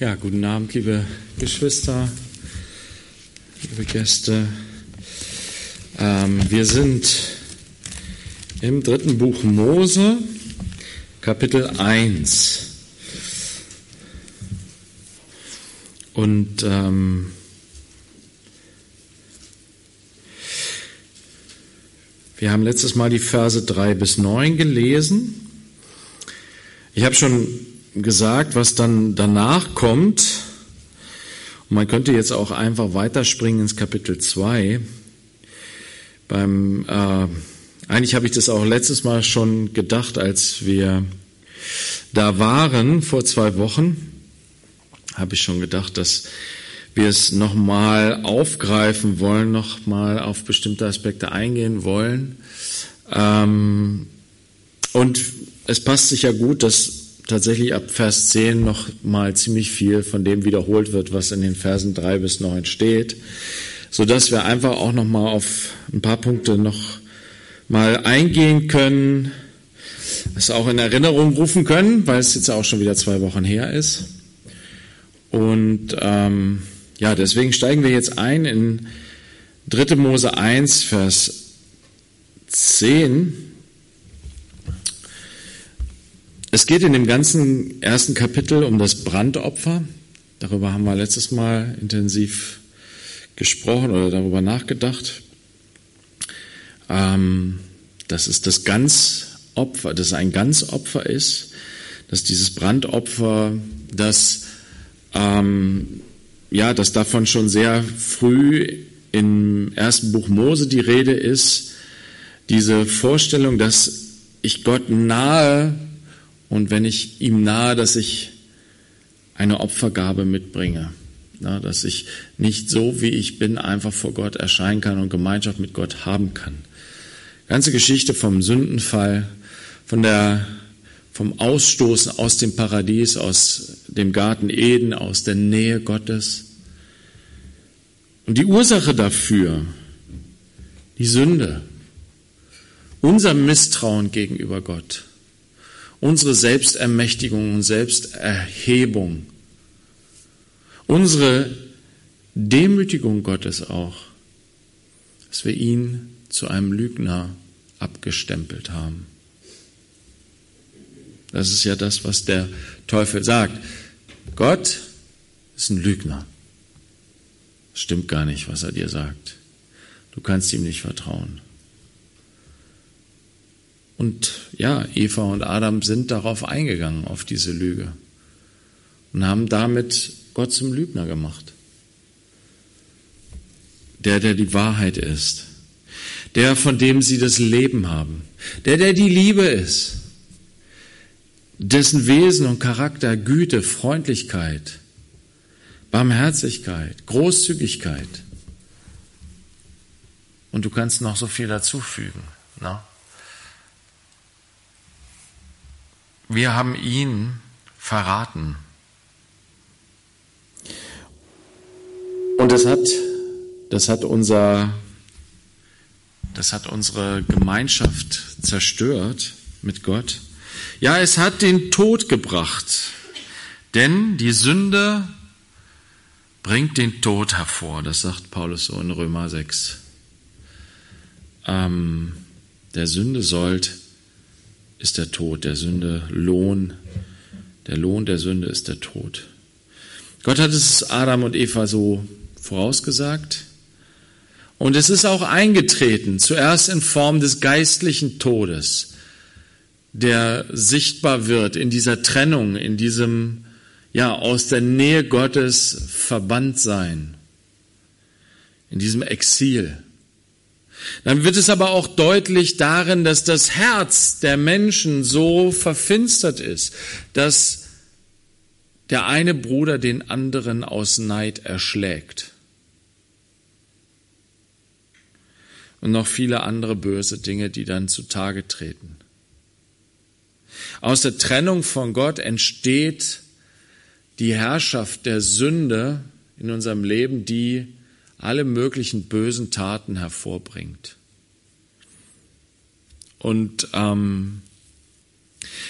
Ja, guten Abend, liebe Geschwister, liebe Gäste. Ähm, wir sind im dritten Buch Mose, Kapitel 1. Und ähm, wir haben letztes Mal die Verse 3 bis 9 gelesen. Ich habe schon gesagt, was dann danach kommt. Und man könnte jetzt auch einfach weiterspringen ins Kapitel 2. Beim, äh, eigentlich habe ich das auch letztes Mal schon gedacht, als wir da waren, vor zwei Wochen, habe ich schon gedacht, dass wir es nochmal aufgreifen wollen, nochmal auf bestimmte Aspekte eingehen wollen. Ähm, und es passt sich ja gut, dass tatsächlich ab Vers 10 noch mal ziemlich viel von dem wiederholt wird, was in den Versen 3 bis 9 steht, so dass wir einfach auch noch mal auf ein paar Punkte noch mal eingehen können, es auch in Erinnerung rufen können, weil es jetzt auch schon wieder zwei Wochen her ist. Und ähm, ja, deswegen steigen wir jetzt ein in 3. Mose 1, Vers 10 es geht in dem ganzen ersten Kapitel um das Brandopfer. Darüber haben wir letztes Mal intensiv gesprochen oder darüber nachgedacht. Ähm, dass es das Ganzopfer, dass es ein Ganzopfer ist, dass dieses Brandopfer, das ähm, ja, dass davon schon sehr früh im ersten Buch Mose die Rede ist, diese Vorstellung, dass ich Gott nahe und wenn ich ihm nahe, dass ich eine Opfergabe mitbringe, dass ich nicht so, wie ich bin, einfach vor Gott erscheinen kann und Gemeinschaft mit Gott haben kann. Ganze Geschichte vom Sündenfall, von der, vom Ausstoßen aus dem Paradies, aus dem Garten Eden, aus der Nähe Gottes. Und die Ursache dafür, die Sünde, unser Misstrauen gegenüber Gott, unsere Selbstermächtigung und Selbsterhebung, unsere Demütigung Gottes auch, dass wir ihn zu einem Lügner abgestempelt haben. Das ist ja das, was der Teufel sagt. Gott ist ein Lügner. Stimmt gar nicht, was er dir sagt. Du kannst ihm nicht vertrauen. Und ja, Eva und Adam sind darauf eingegangen, auf diese Lüge. Und haben damit Gott zum Lügner gemacht. Der, der die Wahrheit ist. Der, von dem sie das Leben haben. Der, der die Liebe ist. Dessen Wesen und Charakter Güte, Freundlichkeit, Barmherzigkeit, Großzügigkeit. Und du kannst noch so viel dazufügen. Ne? Wir haben ihn verraten. Und das hat, das hat unser, das hat unsere Gemeinschaft zerstört mit Gott. Ja, es hat den Tod gebracht. Denn die Sünde bringt den Tod hervor. Das sagt Paulus so in Römer 6. Ähm, der Sünde sollt ist der Tod, der Sünde Lohn. Der Lohn der Sünde ist der Tod. Gott hat es Adam und Eva so vorausgesagt. Und es ist auch eingetreten, zuerst in Form des geistlichen Todes, der sichtbar wird in dieser Trennung, in diesem, ja, aus der Nähe Gottes verbannt sein, in diesem Exil. Dann wird es aber auch deutlich darin, dass das Herz der Menschen so verfinstert ist, dass der eine Bruder den anderen aus Neid erschlägt. Und noch viele andere böse Dinge, die dann zutage treten. Aus der Trennung von Gott entsteht die Herrschaft der Sünde in unserem Leben, die alle möglichen bösen Taten hervorbringt. Und ähm,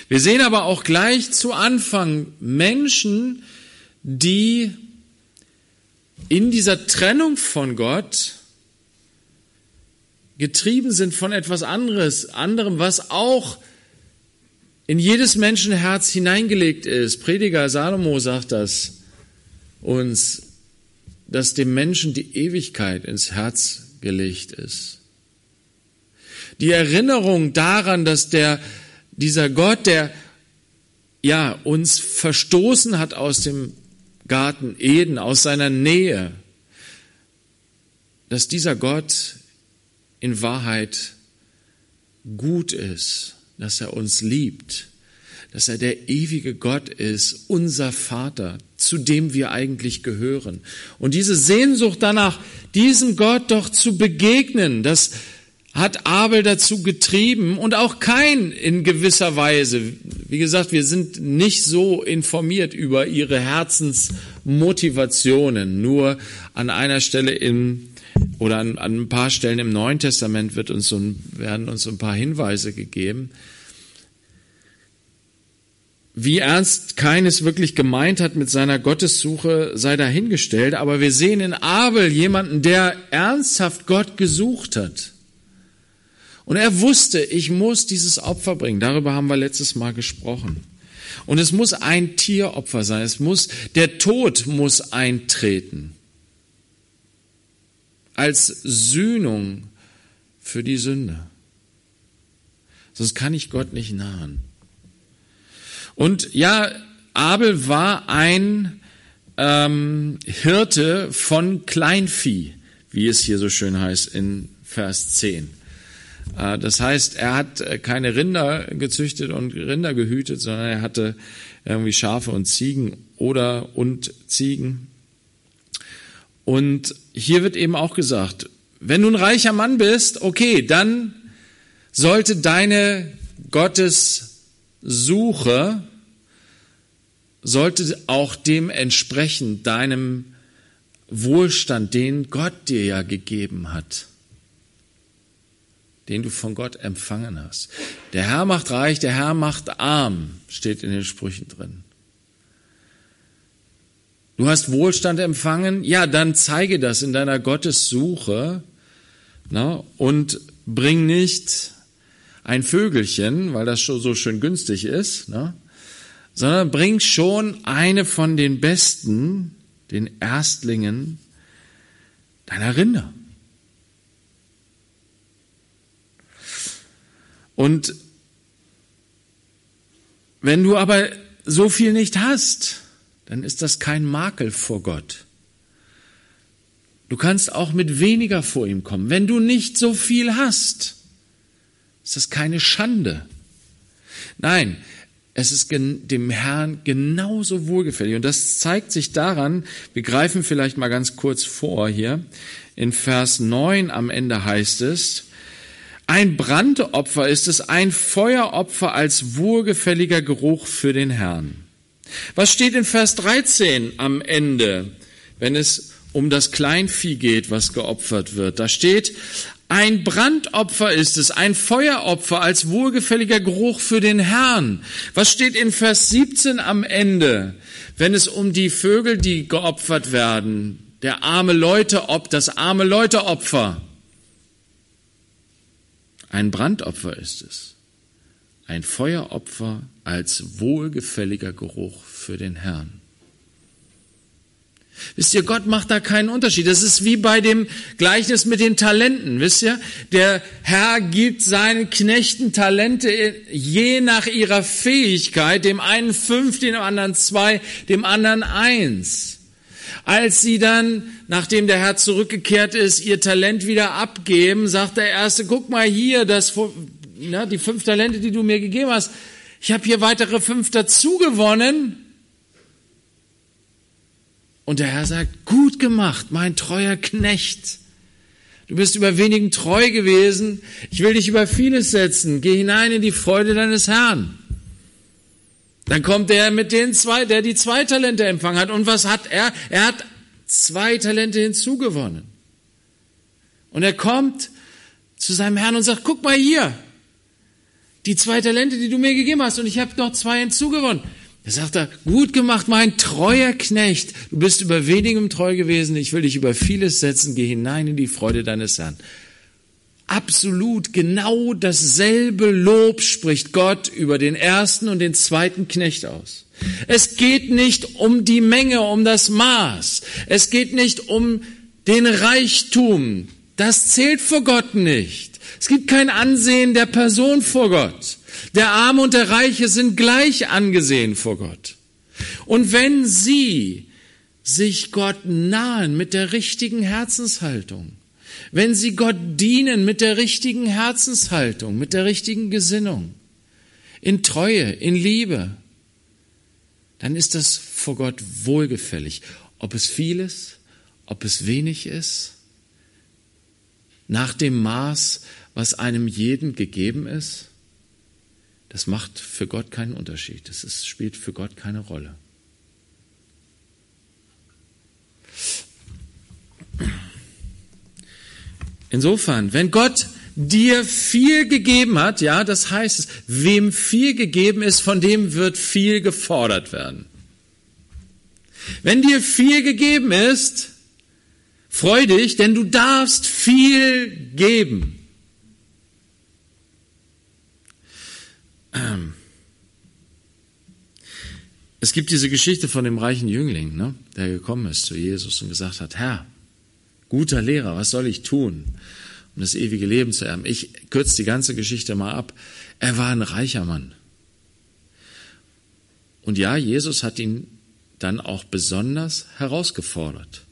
wir sehen aber auch gleich zu Anfang Menschen, die in dieser Trennung von Gott getrieben sind von etwas anderes, anderem, was auch in jedes Menschenherz hineingelegt ist. Prediger Salomo sagt das uns, dass dem Menschen die Ewigkeit ins Herz gelegt ist. Die Erinnerung daran, dass der, dieser Gott, der ja, uns verstoßen hat aus dem Garten Eden, aus seiner Nähe, dass dieser Gott in Wahrheit gut ist, dass er uns liebt, dass er der ewige Gott ist, unser Vater, zu dem wir eigentlich gehören. Und diese Sehnsucht danach, diesem Gott doch zu begegnen, das hat Abel dazu getrieben und auch kein in gewisser Weise. Wie gesagt, wir sind nicht so informiert über ihre Herzensmotivationen. Nur an einer Stelle im oder an, an ein paar Stellen im Neuen Testament wird uns so, werden uns so ein paar Hinweise gegeben. Wie ernst keines wirklich gemeint hat mit seiner Gottessuche, sei dahingestellt, aber wir sehen in Abel jemanden, der ernsthaft Gott gesucht hat. Und er wusste, ich muss dieses Opfer bringen. Darüber haben wir letztes Mal gesprochen. Und es muss ein Tieropfer sein. Es muss, der Tod muss eintreten als Sühnung für die Sünde. Sonst kann ich Gott nicht nahen. Und ja, Abel war ein ähm, Hirte von Kleinvieh, wie es hier so schön heißt in Vers 10. Äh, das heißt, er hat äh, keine Rinder gezüchtet und Rinder gehütet, sondern er hatte irgendwie Schafe und Ziegen oder und Ziegen. Und hier wird eben auch gesagt, wenn du ein reicher Mann bist, okay, dann sollte deine Gottessuche, sollte auch dem entsprechen, deinem Wohlstand, den Gott dir ja gegeben hat, den du von Gott empfangen hast. Der Herr macht reich, der Herr macht arm, steht in den Sprüchen drin. Du hast Wohlstand empfangen, ja, dann zeige das in deiner Gottessuche na, und bring nicht ein Vögelchen, weil das schon so schön günstig ist, na, sondern bring schon eine von den besten, den Erstlingen deiner Rinder. Und wenn du aber so viel nicht hast, dann ist das kein Makel vor Gott. Du kannst auch mit weniger vor ihm kommen. Wenn du nicht so viel hast, ist das keine Schande. Nein, es ist dem Herrn genauso wohlgefällig. Und das zeigt sich daran, wir greifen vielleicht mal ganz kurz vor hier. In Vers 9 am Ende heißt es, ein Brandopfer ist es, ein Feueropfer als wohlgefälliger Geruch für den Herrn. Was steht in Vers 13 am Ende, wenn es um das Kleinvieh geht, was geopfert wird? Da steht, ein Brandopfer ist es, ein Feueropfer als wohlgefälliger Geruch für den Herrn. Was steht in Vers 17 am Ende, wenn es um die Vögel, die geopfert werden, der arme Leute, ob das arme Leuteopfer? Ein Brandopfer ist es ein Feueropfer als wohlgefälliger Geruch für den Herrn. Wisst ihr, Gott macht da keinen Unterschied. Das ist wie bei dem Gleichnis mit den Talenten. Wisst ihr, der Herr gibt seinen Knechten Talente je nach ihrer Fähigkeit, dem einen fünf, dem anderen zwei, dem anderen eins. Als sie dann, nachdem der Herr zurückgekehrt ist, ihr Talent wieder abgeben, sagt der Erste, guck mal hier, das na, die fünf Talente, die du mir gegeben hast, ich habe hier weitere fünf dazu gewonnen. Und der Herr sagt, gut gemacht, mein treuer Knecht. Du bist über wenigen treu gewesen. Ich will dich über vieles setzen. Geh hinein in die Freude deines Herrn. Dann kommt der mit den zwei, der die zwei Talente empfangen hat. Und was hat er? Er hat zwei Talente hinzugewonnen. Und er kommt zu seinem Herrn und sagt, guck mal hier, die zwei Talente, die du mir gegeben hast, und ich habe noch zwei hinzugewonnen. Er sagt da, gut gemacht, mein treuer Knecht. Du bist über wenigem treu gewesen. Ich will dich über vieles setzen. Geh hinein in die Freude deines Herrn. Absolut genau dasselbe Lob spricht Gott über den ersten und den zweiten Knecht aus. Es geht nicht um die Menge, um das Maß. Es geht nicht um den Reichtum. Das zählt vor Gott nicht. Es gibt kein Ansehen der Person vor Gott. Der Arme und der Reiche sind gleich angesehen vor Gott. Und wenn sie sich Gott nahen mit der richtigen Herzenshaltung, wenn sie Gott dienen mit der richtigen Herzenshaltung, mit der richtigen Gesinnung, in Treue, in Liebe, dann ist das vor Gott wohlgefällig. Ob es viel ist, ob es wenig ist, nach dem Maß, was einem jeden gegeben ist, das macht für Gott keinen Unterschied. Das ist, spielt für Gott keine Rolle. Insofern, wenn Gott dir viel gegeben hat, ja, das heißt es, wem viel gegeben ist, von dem wird viel gefordert werden. Wenn dir viel gegeben ist, freu dich, denn du darfst viel geben. Es gibt diese Geschichte von dem reichen Jüngling, ne, der gekommen ist zu Jesus und gesagt hat, Herr, guter Lehrer, was soll ich tun? um das ewige Leben zu erben. Ich kürze die ganze Geschichte mal ab. Er war ein reicher Mann. Und ja, Jesus hat ihn dann auch besonders herausgefordert.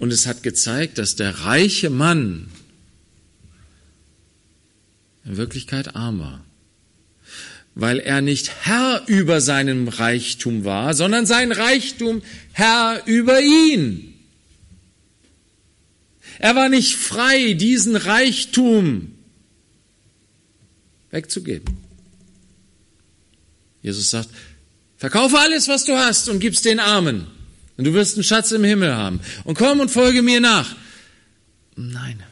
Und es hat gezeigt, dass der reiche Mann in Wirklichkeit arm war. Weil er nicht Herr über seinem Reichtum war, sondern sein Reichtum Herr über ihn. Er war nicht frei, diesen Reichtum wegzugeben. Jesus sagt, verkaufe alles, was du hast und gib's den Armen. Und du wirst einen Schatz im Himmel haben. Und komm und folge mir nach. Nein.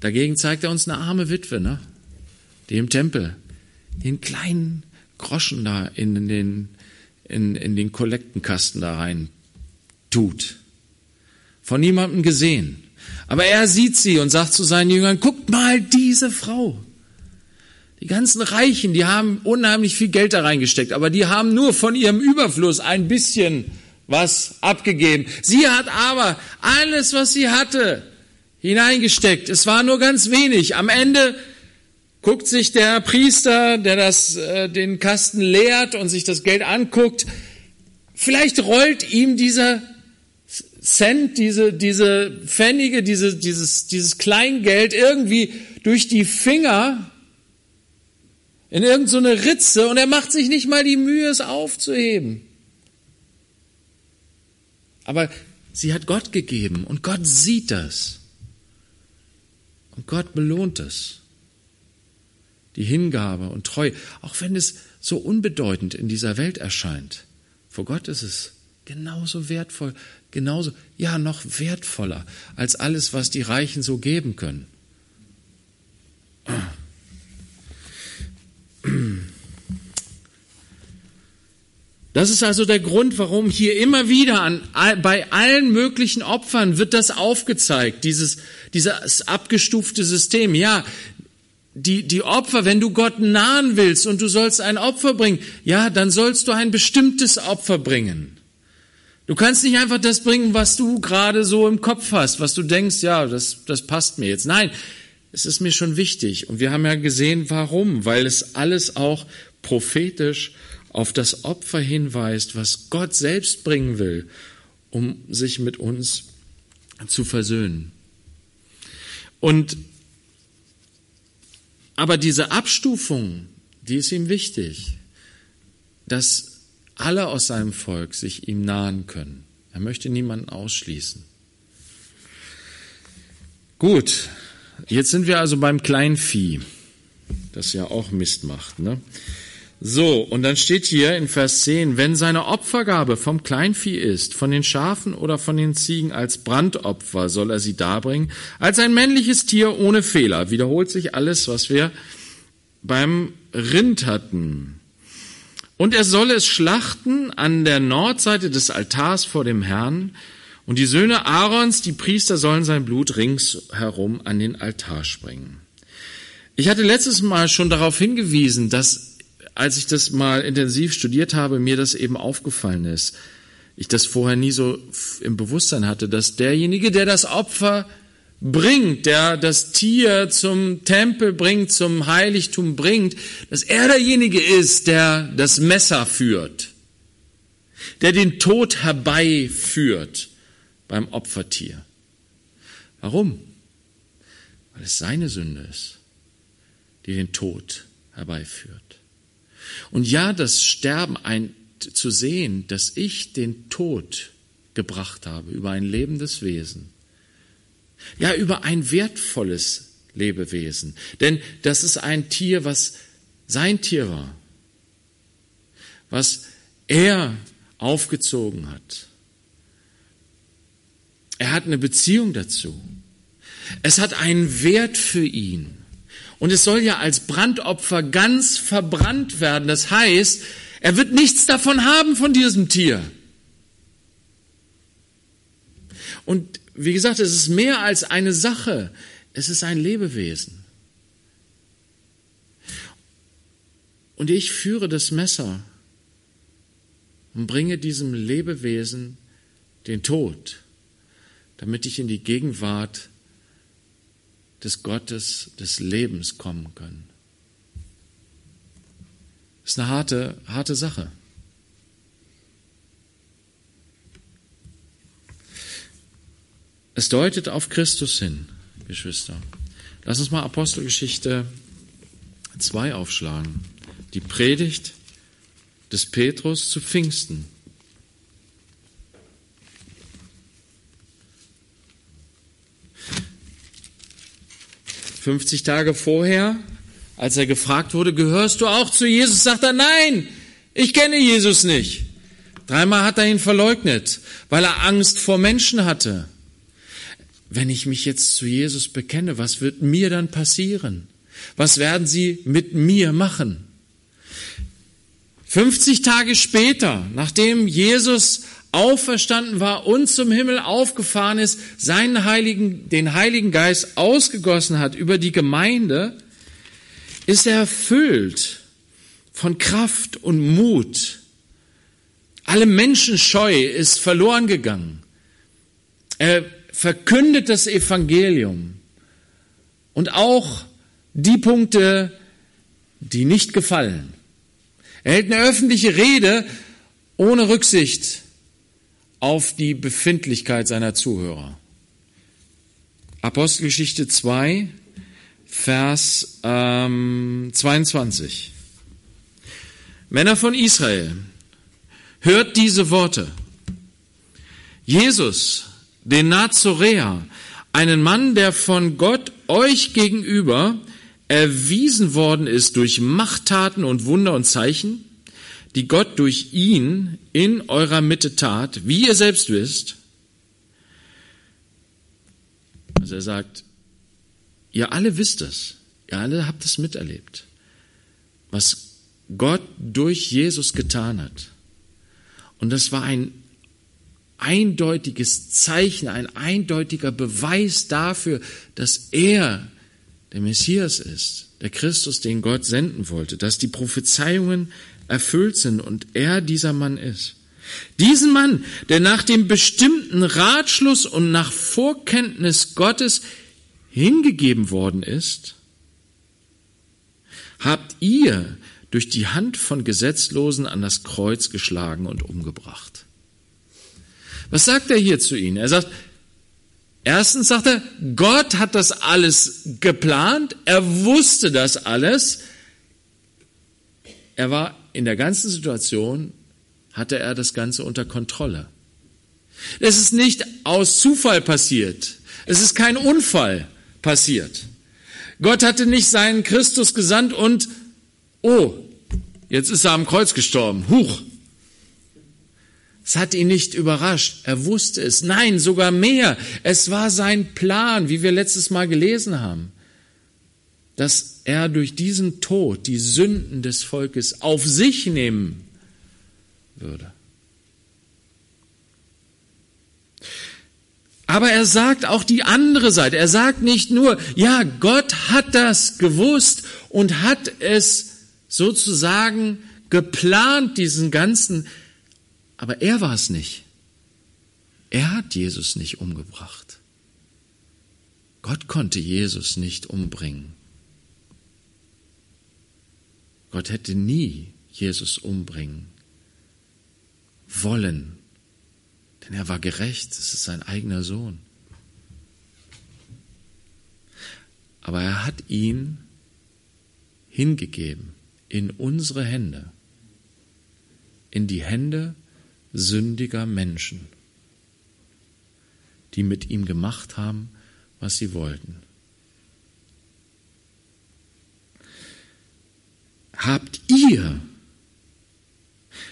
Dagegen zeigt er uns eine arme Witwe, ne? die im Tempel den kleinen Groschen da in den in, in den Kollektenkasten da rein tut. Von niemandem gesehen. Aber er sieht sie und sagt zu seinen Jüngern, guckt mal diese Frau. Die ganzen Reichen, die haben unheimlich viel Geld da reingesteckt, aber die haben nur von ihrem Überfluss ein bisschen was abgegeben. Sie hat aber alles, was sie hatte, hineingesteckt. Es war nur ganz wenig. Am Ende guckt sich der Priester, der das, äh, den Kasten leert und sich das Geld anguckt, vielleicht rollt ihm dieser Cent, diese, diese Pfennige, diese, dieses, dieses Kleingeld irgendwie durch die Finger in irgendeine so Ritze und er macht sich nicht mal die Mühe, es aufzuheben. Aber sie hat Gott gegeben und Gott sieht das. Und Gott belohnt es die Hingabe und Treu, auch wenn es so unbedeutend in dieser Welt erscheint. Vor Gott ist es genauso wertvoll, genauso, ja, noch wertvoller als alles, was die Reichen so geben können. Das ist also der Grund, warum hier immer wieder an, bei allen möglichen Opfern wird das aufgezeigt, dieses, dieses abgestufte System. Ja, die, die Opfer, wenn du Gott nahen willst und du sollst ein Opfer bringen, ja, dann sollst du ein bestimmtes Opfer bringen. Du kannst nicht einfach das bringen, was du gerade so im Kopf hast, was du denkst, ja, das, das passt mir jetzt. Nein, es ist mir schon wichtig. Und wir haben ja gesehen, warum. Weil es alles auch prophetisch auf das Opfer hinweist, was Gott selbst bringen will, um sich mit uns zu versöhnen. Und aber diese Abstufung, die ist ihm wichtig, dass alle aus seinem Volk sich ihm nahen können. Er möchte niemanden ausschließen. Gut, jetzt sind wir also beim Kleinvieh, das ja auch Mist macht. Ne? So, und dann steht hier in Vers 10, wenn seine Opfergabe vom Kleinvieh ist, von den Schafen oder von den Ziegen als Brandopfer, soll er sie darbringen, als ein männliches Tier ohne Fehler. Wiederholt sich alles, was wir beim Rind hatten. Und er soll es schlachten an der Nordseite des Altars vor dem Herrn, und die Söhne Aarons, die Priester, sollen sein Blut ringsherum an den Altar springen. Ich hatte letztes Mal schon darauf hingewiesen, dass als ich das mal intensiv studiert habe, mir das eben aufgefallen ist. Ich das vorher nie so im Bewusstsein hatte, dass derjenige, der das Opfer bringt, der das Tier zum Tempel bringt, zum Heiligtum bringt, dass er derjenige ist, der das Messer führt, der den Tod herbeiführt beim Opfertier. Warum? Weil es seine Sünde ist, die den Tod herbeiführt. Und ja, das Sterben ein, zu sehen, dass ich den Tod gebracht habe über ein lebendes Wesen. Ja, über ein wertvolles Lebewesen. Denn das ist ein Tier, was sein Tier war. Was er aufgezogen hat. Er hat eine Beziehung dazu. Es hat einen Wert für ihn. Und es soll ja als Brandopfer ganz verbrannt werden. Das heißt, er wird nichts davon haben von diesem Tier. Und wie gesagt, es ist mehr als eine Sache. Es ist ein Lebewesen. Und ich führe das Messer und bringe diesem Lebewesen den Tod, damit ich in die Gegenwart des Gottes des Lebens kommen können. Das ist eine harte, harte Sache. Es deutet auf Christus hin, Geschwister. Lass uns mal Apostelgeschichte 2 aufschlagen. Die Predigt des Petrus zu Pfingsten. 50 Tage vorher, als er gefragt wurde, gehörst du auch zu Jesus, sagt er, nein, ich kenne Jesus nicht. Dreimal hat er ihn verleugnet, weil er Angst vor Menschen hatte. Wenn ich mich jetzt zu Jesus bekenne, was wird mir dann passieren? Was werden sie mit mir machen? 50 Tage später, nachdem Jesus auferstanden war und zum Himmel aufgefahren ist, seinen Heiligen, den Heiligen Geist ausgegossen hat über die Gemeinde, ist er erfüllt von Kraft und Mut. Alle Menschenscheu ist verloren gegangen. Er verkündet das Evangelium und auch die Punkte, die nicht gefallen. Er hält eine öffentliche Rede ohne Rücksicht auf die Befindlichkeit seiner Zuhörer. Apostelgeschichte 2, Vers ähm, 22. Männer von Israel, hört diese Worte. Jesus, den Nazoräer, einen Mann, der von Gott euch gegenüber erwiesen worden ist durch Machttaten und Wunder und Zeichen, die Gott durch ihn in eurer Mitte tat, wie ihr selbst wisst. Also er sagt, ihr alle wisst es, ihr alle habt es miterlebt, was Gott durch Jesus getan hat. Und das war ein eindeutiges Zeichen, ein eindeutiger Beweis dafür, dass er der Messias ist, der Christus, den Gott senden wollte, dass die Prophezeiungen erfüllt sind und er dieser Mann ist. Diesen Mann, der nach dem bestimmten Ratschluss und nach Vorkenntnis Gottes hingegeben worden ist, habt ihr durch die Hand von Gesetzlosen an das Kreuz geschlagen und umgebracht. Was sagt er hier zu ihnen? Er sagt, erstens sagt er, Gott hat das alles geplant, er wusste das alles, er war in der ganzen Situation hatte er das Ganze unter Kontrolle. Es ist nicht aus Zufall passiert. Es ist kein Unfall passiert. Gott hatte nicht seinen Christus gesandt und, oh, jetzt ist er am Kreuz gestorben. Huch! Es hat ihn nicht überrascht. Er wusste es. Nein, sogar mehr. Es war sein Plan, wie wir letztes Mal gelesen haben, dass er durch diesen Tod die Sünden des Volkes auf sich nehmen würde. Aber er sagt auch die andere Seite. Er sagt nicht nur, ja, Gott hat das gewusst und hat es sozusagen geplant, diesen ganzen aber er war es nicht. Er hat Jesus nicht umgebracht. Gott konnte Jesus nicht umbringen. Gott hätte nie Jesus umbringen wollen, denn er war gerecht, es ist sein eigener Sohn. Aber er hat ihn hingegeben in unsere Hände, in die Hände sündiger Menschen, die mit ihm gemacht haben, was sie wollten. Habt ihr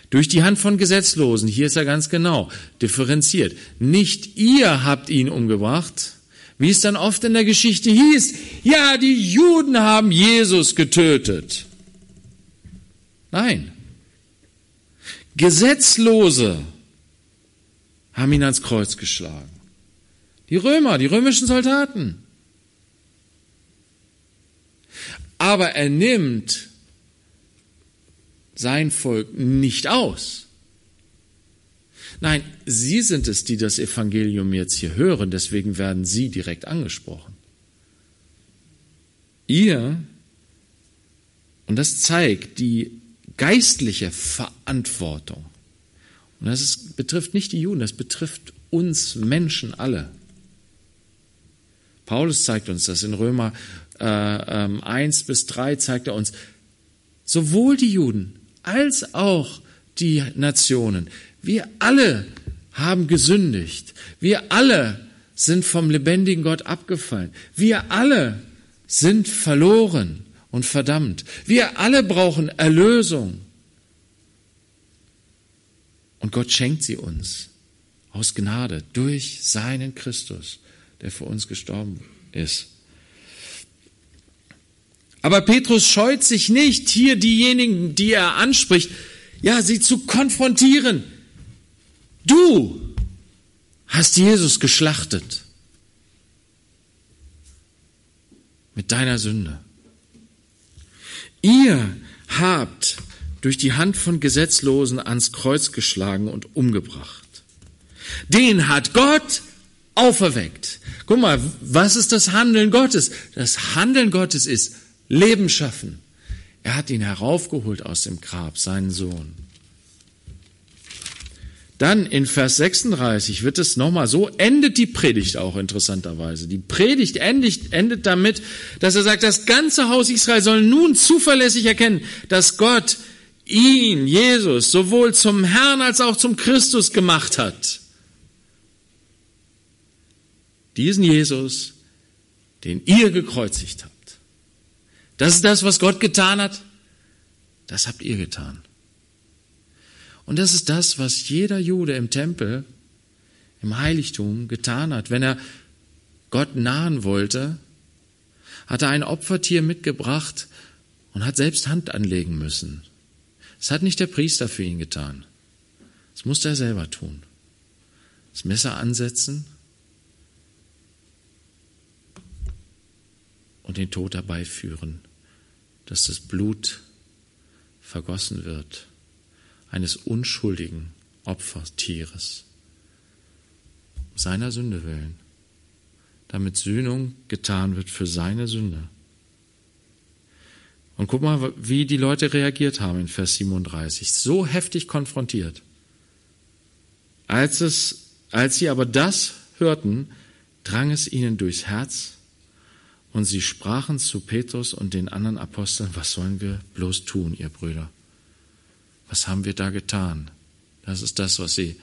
durch die Hand von Gesetzlosen, hier ist er ganz genau differenziert, nicht ihr habt ihn umgebracht, wie es dann oft in der Geschichte hieß, ja, die Juden haben Jesus getötet. Nein, Gesetzlose haben ihn ans Kreuz geschlagen. Die Römer, die römischen Soldaten. Aber er nimmt sein Volk nicht aus. Nein, Sie sind es, die das Evangelium jetzt hier hören, deswegen werden Sie direkt angesprochen. Ihr, und das zeigt die geistliche Verantwortung. Und das ist, betrifft nicht die Juden, das betrifft uns Menschen alle. Paulus zeigt uns das in Römer äh, äh, 1 bis 3, zeigt er uns, sowohl die Juden als auch die Nationen, wir alle haben gesündigt, wir alle sind vom lebendigen Gott abgefallen, wir alle sind verloren und verdammt. Wir alle brauchen Erlösung. Und Gott schenkt sie uns aus Gnade durch seinen Christus, der für uns gestorben ist. Aber Petrus scheut sich nicht, hier diejenigen, die er anspricht, ja, sie zu konfrontieren. Du hast Jesus geschlachtet mit deiner Sünde. Ihr habt durch die Hand von Gesetzlosen ans Kreuz geschlagen und umgebracht. Den hat Gott auferweckt. Guck mal, was ist das Handeln Gottes? Das Handeln Gottes ist Leben schaffen. Er hat ihn heraufgeholt aus dem Grab, seinen Sohn. Dann in Vers 36 wird es nochmal so, endet die Predigt auch interessanterweise. Die Predigt endet, endet damit, dass er sagt, das ganze Haus Israel soll nun zuverlässig erkennen, dass Gott ihn, Jesus, sowohl zum Herrn als auch zum Christus gemacht hat. Diesen Jesus, den ihr gekreuzigt habt. Das ist das, was Gott getan hat. Das habt ihr getan. Und das ist das, was jeder Jude im Tempel, im Heiligtum getan hat. Wenn er Gott nahen wollte, hat er ein Opfertier mitgebracht und hat selbst Hand anlegen müssen. Das hat nicht der Priester für ihn getan. Das musste er selber tun. Das Messer ansetzen und den Tod dabei führen, dass das Blut vergossen wird eines unschuldigen Opfertieres. Seiner Sünde willen. Damit Sühnung getan wird für seine Sünde. Und guck mal, wie die Leute reagiert haben in Vers 37. So heftig konfrontiert. Als, es, als sie aber das hörten, drang es ihnen durchs Herz und sie sprachen zu Petrus und den anderen Aposteln, was sollen wir bloß tun, ihr Brüder? Was haben wir da getan? Das ist das, was sie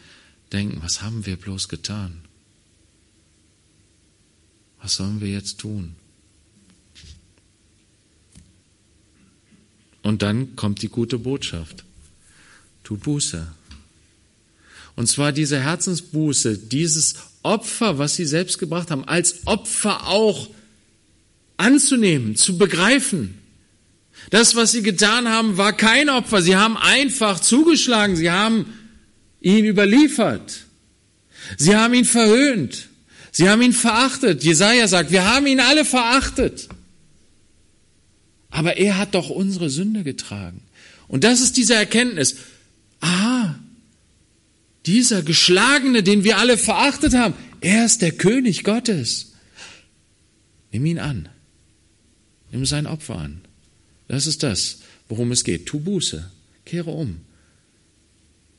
denken. Was haben wir bloß getan? Was sollen wir jetzt tun? Und dann kommt die gute Botschaft. Tu Buße. Und zwar diese Herzensbuße, dieses Opfer, was sie selbst gebracht haben, als Opfer auch anzunehmen, zu begreifen. Das, was sie getan haben, war kein Opfer. Sie haben einfach zugeschlagen. Sie haben ihn überliefert. Sie haben ihn verhöhnt. Sie haben ihn verachtet. Jesaja sagt, wir haben ihn alle verachtet. Aber er hat doch unsere Sünde getragen. Und das ist diese Erkenntnis. Aha, dieser Geschlagene, den wir alle verachtet haben, er ist der König Gottes. Nimm ihn an. Nimm sein Opfer an. Das ist das, worum es geht. Tu Buße. Kehre um.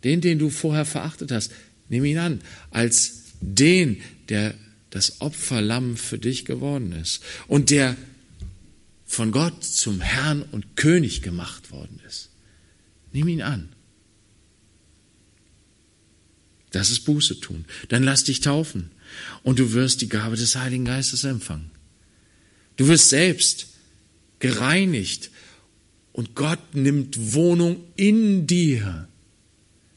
Den, den du vorher verachtet hast, nimm ihn an als den, der das Opferlamm für dich geworden ist und der von Gott zum Herrn und König gemacht worden ist. Nimm ihn an. Das ist Buße tun. Dann lass dich taufen und du wirst die Gabe des Heiligen Geistes empfangen. Du wirst selbst gereinigt und Gott nimmt Wohnung in dir.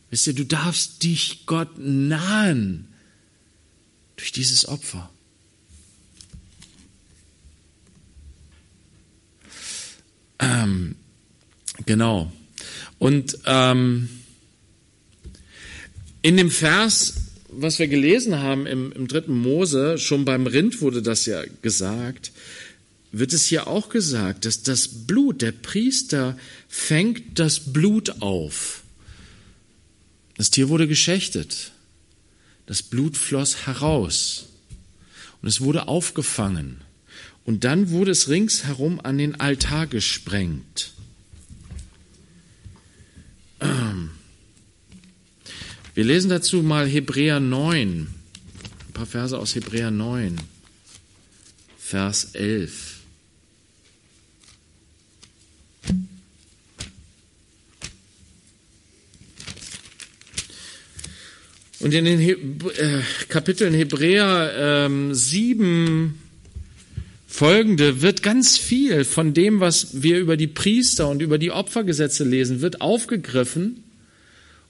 Wisst ihr, du darfst dich Gott nahen durch dieses Opfer. Ähm, genau. Und ähm, in dem Vers, was wir gelesen haben im, im dritten Mose, schon beim Rind wurde das ja gesagt, wird es hier auch gesagt, dass das Blut, der Priester fängt das Blut auf. Das Tier wurde geschächtet. Das Blut floss heraus. Und es wurde aufgefangen. Und dann wurde es ringsherum an den Altar gesprengt. Wir lesen dazu mal Hebräer 9, ein paar Verse aus Hebräer 9, Vers 11. Und in den He äh, Kapiteln Hebräer ähm, 7 folgende wird ganz viel von dem, was wir über die Priester und über die Opfergesetze lesen, wird aufgegriffen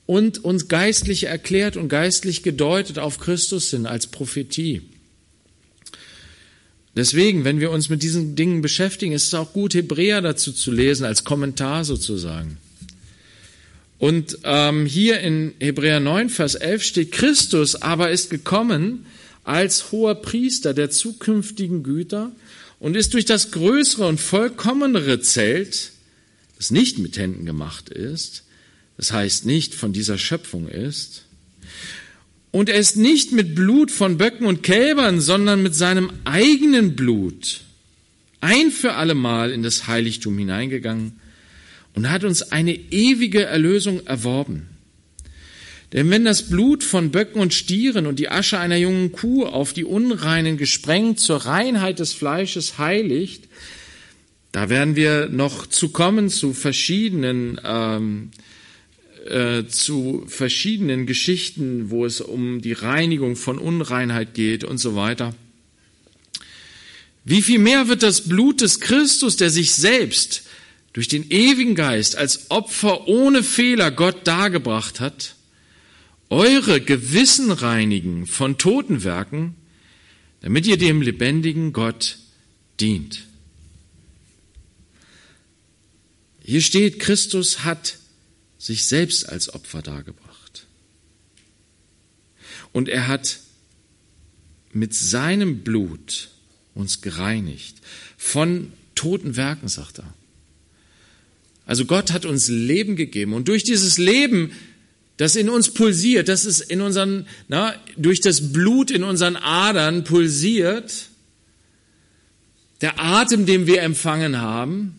und uns geistlich erklärt und geistlich gedeutet auf Christus hin als Prophetie. Deswegen, wenn wir uns mit diesen Dingen beschäftigen, ist es auch gut, Hebräer dazu zu lesen, als Kommentar sozusagen. Und ähm, hier in Hebräer 9, Vers 11 steht, Christus aber ist gekommen als hoher Priester der zukünftigen Güter und ist durch das größere und vollkommenere Zelt, das nicht mit Händen gemacht ist, das heißt nicht von dieser Schöpfung ist, und er ist nicht mit Blut von Böcken und Kälbern, sondern mit seinem eigenen Blut ein für allemal in das Heiligtum hineingegangen und hat uns eine ewige Erlösung erworben. Denn wenn das Blut von Böcken und Stieren und die Asche einer jungen Kuh auf die Unreinen gesprengt zur Reinheit des Fleisches heiligt, da werden wir noch zu kommen zu verschiedenen ähm, äh, zu verschiedenen Geschichten, wo es um die Reinigung von Unreinheit geht und so weiter. Wie viel mehr wird das Blut des Christus, der sich selbst durch den ewigen Geist als Opfer ohne Fehler Gott dargebracht hat, eure Gewissen reinigen von Totenwerken, damit ihr dem lebendigen Gott dient. Hier steht, Christus hat sich selbst als Opfer dargebracht. Und er hat mit seinem Blut uns gereinigt von toten Werken, sagt er. Also Gott hat uns Leben gegeben und durch dieses Leben, das in uns pulsiert, das ist in unseren, na, durch das Blut in unseren Adern pulsiert, der Atem, den wir empfangen haben,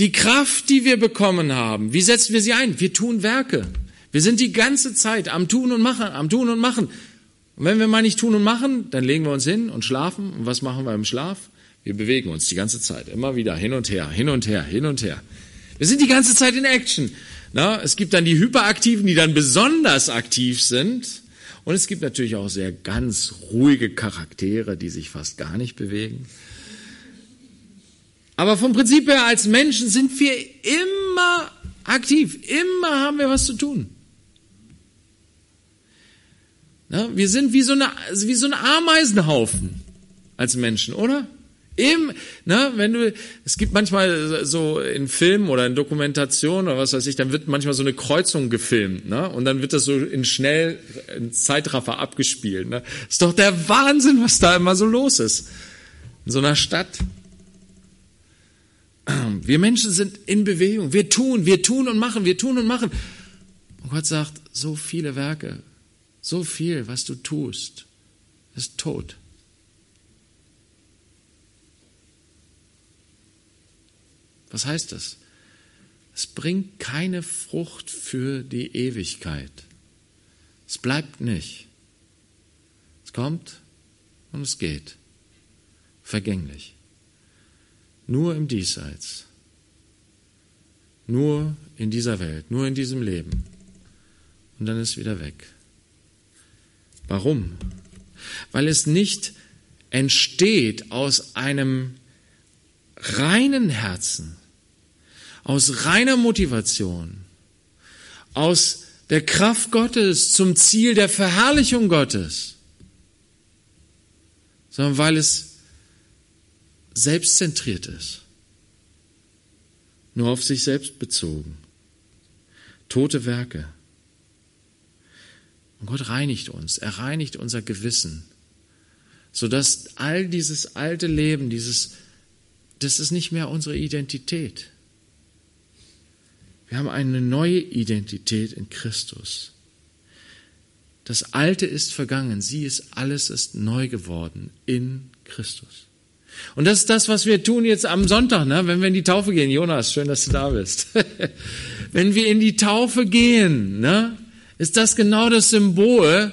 die Kraft, die wir bekommen haben, wie setzen wir sie ein? Wir tun Werke. Wir sind die ganze Zeit am Tun und Machen, am Tun und Machen. Und wenn wir mal nicht tun und machen, dann legen wir uns hin und schlafen. Und was machen wir im Schlaf? Wir bewegen uns die ganze Zeit, immer wieder hin und her, hin und her, hin und her. Wir sind die ganze Zeit in Action. Na, es gibt dann die Hyperaktiven, die dann besonders aktiv sind. Und es gibt natürlich auch sehr ganz ruhige Charaktere, die sich fast gar nicht bewegen. Aber vom Prinzip her als Menschen sind wir immer aktiv, immer haben wir was zu tun. Na, wir sind wie so, eine, wie so ein Ameisenhaufen als Menschen, oder? Im, ne, wenn du, es gibt manchmal so in Filmen oder in Dokumentationen oder was weiß ich, dann wird manchmal so eine Kreuzung gefilmt, ne, und dann wird das so in schnell, in Zeitraffer abgespielt, ne. Ist doch der Wahnsinn, was da immer so los ist. In so einer Stadt. Wir Menschen sind in Bewegung. Wir tun, wir tun und machen, wir tun und machen. Und Gott sagt, so viele Werke, so viel, was du tust, ist tot. Was heißt das? Es bringt keine Frucht für die Ewigkeit. Es bleibt nicht. Es kommt und es geht. Vergänglich. Nur im Diesseits. Nur in dieser Welt, nur in diesem Leben. Und dann ist wieder weg. Warum? Weil es nicht entsteht aus einem reinen Herzen, aus reiner Motivation, aus der Kraft Gottes zum Ziel der Verherrlichung Gottes, sondern weil es selbstzentriert ist, nur auf sich selbst bezogen, tote Werke. Und Gott reinigt uns, er reinigt unser Gewissen, sodass all dieses alte Leben, dieses, das ist nicht mehr unsere Identität. Wir haben eine neue Identität in Christus. Das Alte ist vergangen, sie ist, alles ist neu geworden in Christus. Und das ist das, was wir tun jetzt am Sonntag, ne? wenn wir in die Taufe gehen. Jonas, schön, dass du da bist. wenn wir in die Taufe gehen, ne? ist das genau das Symbol,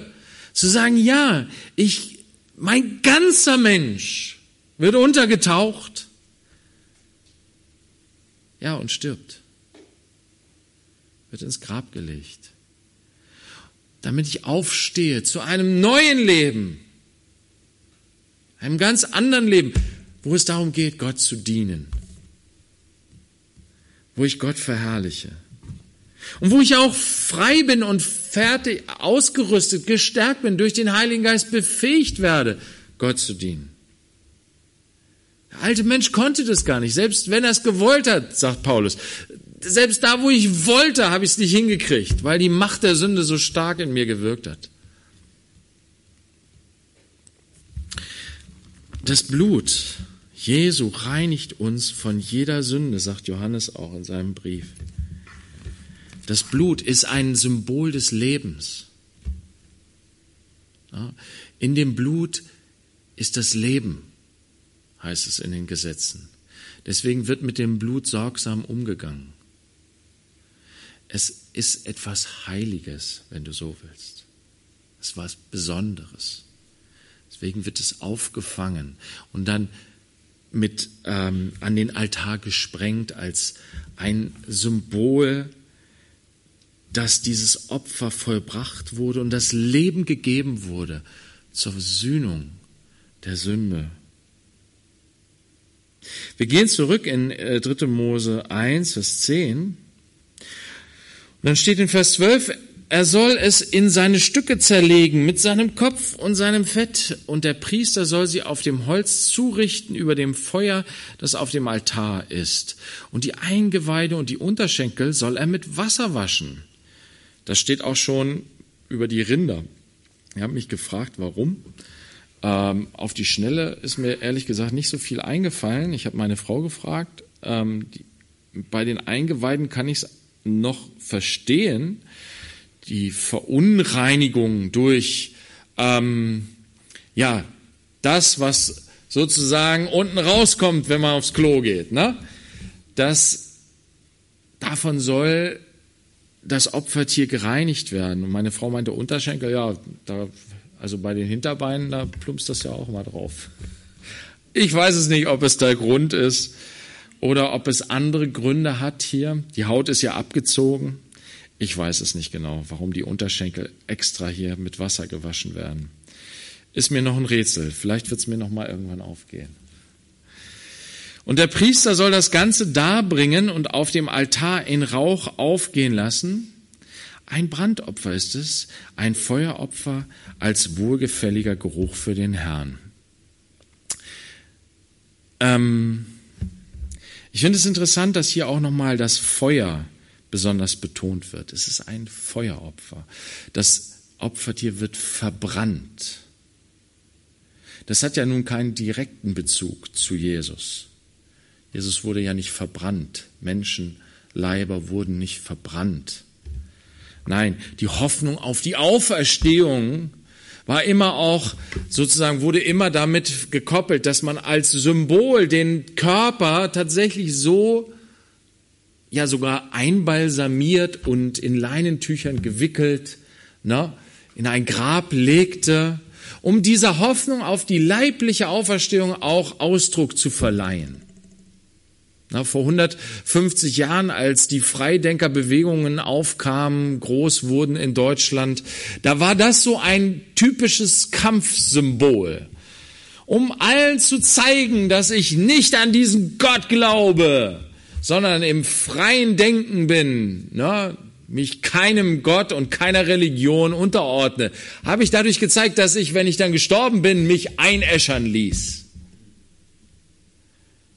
zu sagen, ja, ich, mein ganzer Mensch wird untergetaucht, ja, und stirbt wird ins Grab gelegt. Damit ich aufstehe zu einem neuen Leben, einem ganz anderen Leben, wo es darum geht, Gott zu dienen, wo ich Gott verherrliche und wo ich auch frei bin und fertig, ausgerüstet, gestärkt bin, durch den Heiligen Geist befähigt werde, Gott zu dienen. Der alte Mensch konnte das gar nicht, selbst wenn er es gewollt hat, sagt Paulus selbst da, wo ich wollte, habe ich es nicht hingekriegt, weil die Macht der Sünde so stark in mir gewirkt hat. Das Blut Jesu reinigt uns von jeder Sünde, sagt Johannes auch in seinem Brief. Das Blut ist ein Symbol des Lebens. In dem Blut ist das Leben, heißt es in den Gesetzen. Deswegen wird mit dem Blut sorgsam umgegangen. Es ist etwas Heiliges, wenn du so willst. Es ist was Besonderes. Deswegen wird es aufgefangen und dann mit ähm, an den Altar gesprengt als ein Symbol, dass dieses Opfer vollbracht wurde und das Leben gegeben wurde zur Sühnung der Sünde. Wir gehen zurück in 3. Äh, Mose 1, Vers 10. Und dann steht in Vers 12, er soll es in seine Stücke zerlegen mit seinem Kopf und seinem Fett, und der Priester soll sie auf dem Holz zurichten über dem Feuer, das auf dem Altar ist. Und die Eingeweide und die Unterschenkel soll er mit Wasser waschen. Das steht auch schon über die Rinder. Ich habe mich gefragt, warum. Ähm, auf die Schnelle ist mir ehrlich gesagt nicht so viel eingefallen. Ich habe meine Frau gefragt. Ähm, die, bei den Eingeweiden kann ich es noch verstehen, die Verunreinigung durch ähm, ja das, was sozusagen unten rauskommt, wenn man aufs Klo geht, ne? Das davon soll das Opfertier gereinigt werden. Und meine Frau meinte Unterschenkel, ja, da, also bei den Hinterbeinen, da plumpst das ja auch mal drauf. Ich weiß es nicht, ob es der Grund ist oder ob es andere Gründe hat hier. Die Haut ist ja abgezogen. Ich weiß es nicht genau, warum die Unterschenkel extra hier mit Wasser gewaschen werden. Ist mir noch ein Rätsel. Vielleicht wird es mir noch mal irgendwann aufgehen. Und der Priester soll das Ganze darbringen und auf dem Altar in Rauch aufgehen lassen. Ein Brandopfer ist es, ein Feueropfer als wohlgefälliger Geruch für den Herrn. Ähm, ich finde es interessant, dass hier auch nochmal das Feuer besonders betont wird. Es ist ein Feueropfer. Das Opfertier wird verbrannt. Das hat ja nun keinen direkten Bezug zu Jesus. Jesus wurde ja nicht verbrannt. Menschenleiber wurden nicht verbrannt. Nein, die Hoffnung auf die Auferstehung war immer auch, sozusagen, wurde immer damit gekoppelt, dass man als Symbol den Körper tatsächlich so, ja sogar einbalsamiert und in Leinentüchern gewickelt, ne, in ein Grab legte, um dieser Hoffnung auf die leibliche Auferstehung auch Ausdruck zu verleihen. Na, vor 150 Jahren, als die Freidenkerbewegungen aufkamen, groß wurden in Deutschland, da war das so ein typisches Kampfsymbol, um allen zu zeigen, dass ich nicht an diesen Gott glaube, sondern im freien Denken bin, ne, mich keinem Gott und keiner Religion unterordne, habe ich dadurch gezeigt, dass ich, wenn ich dann gestorben bin, mich einäschern ließ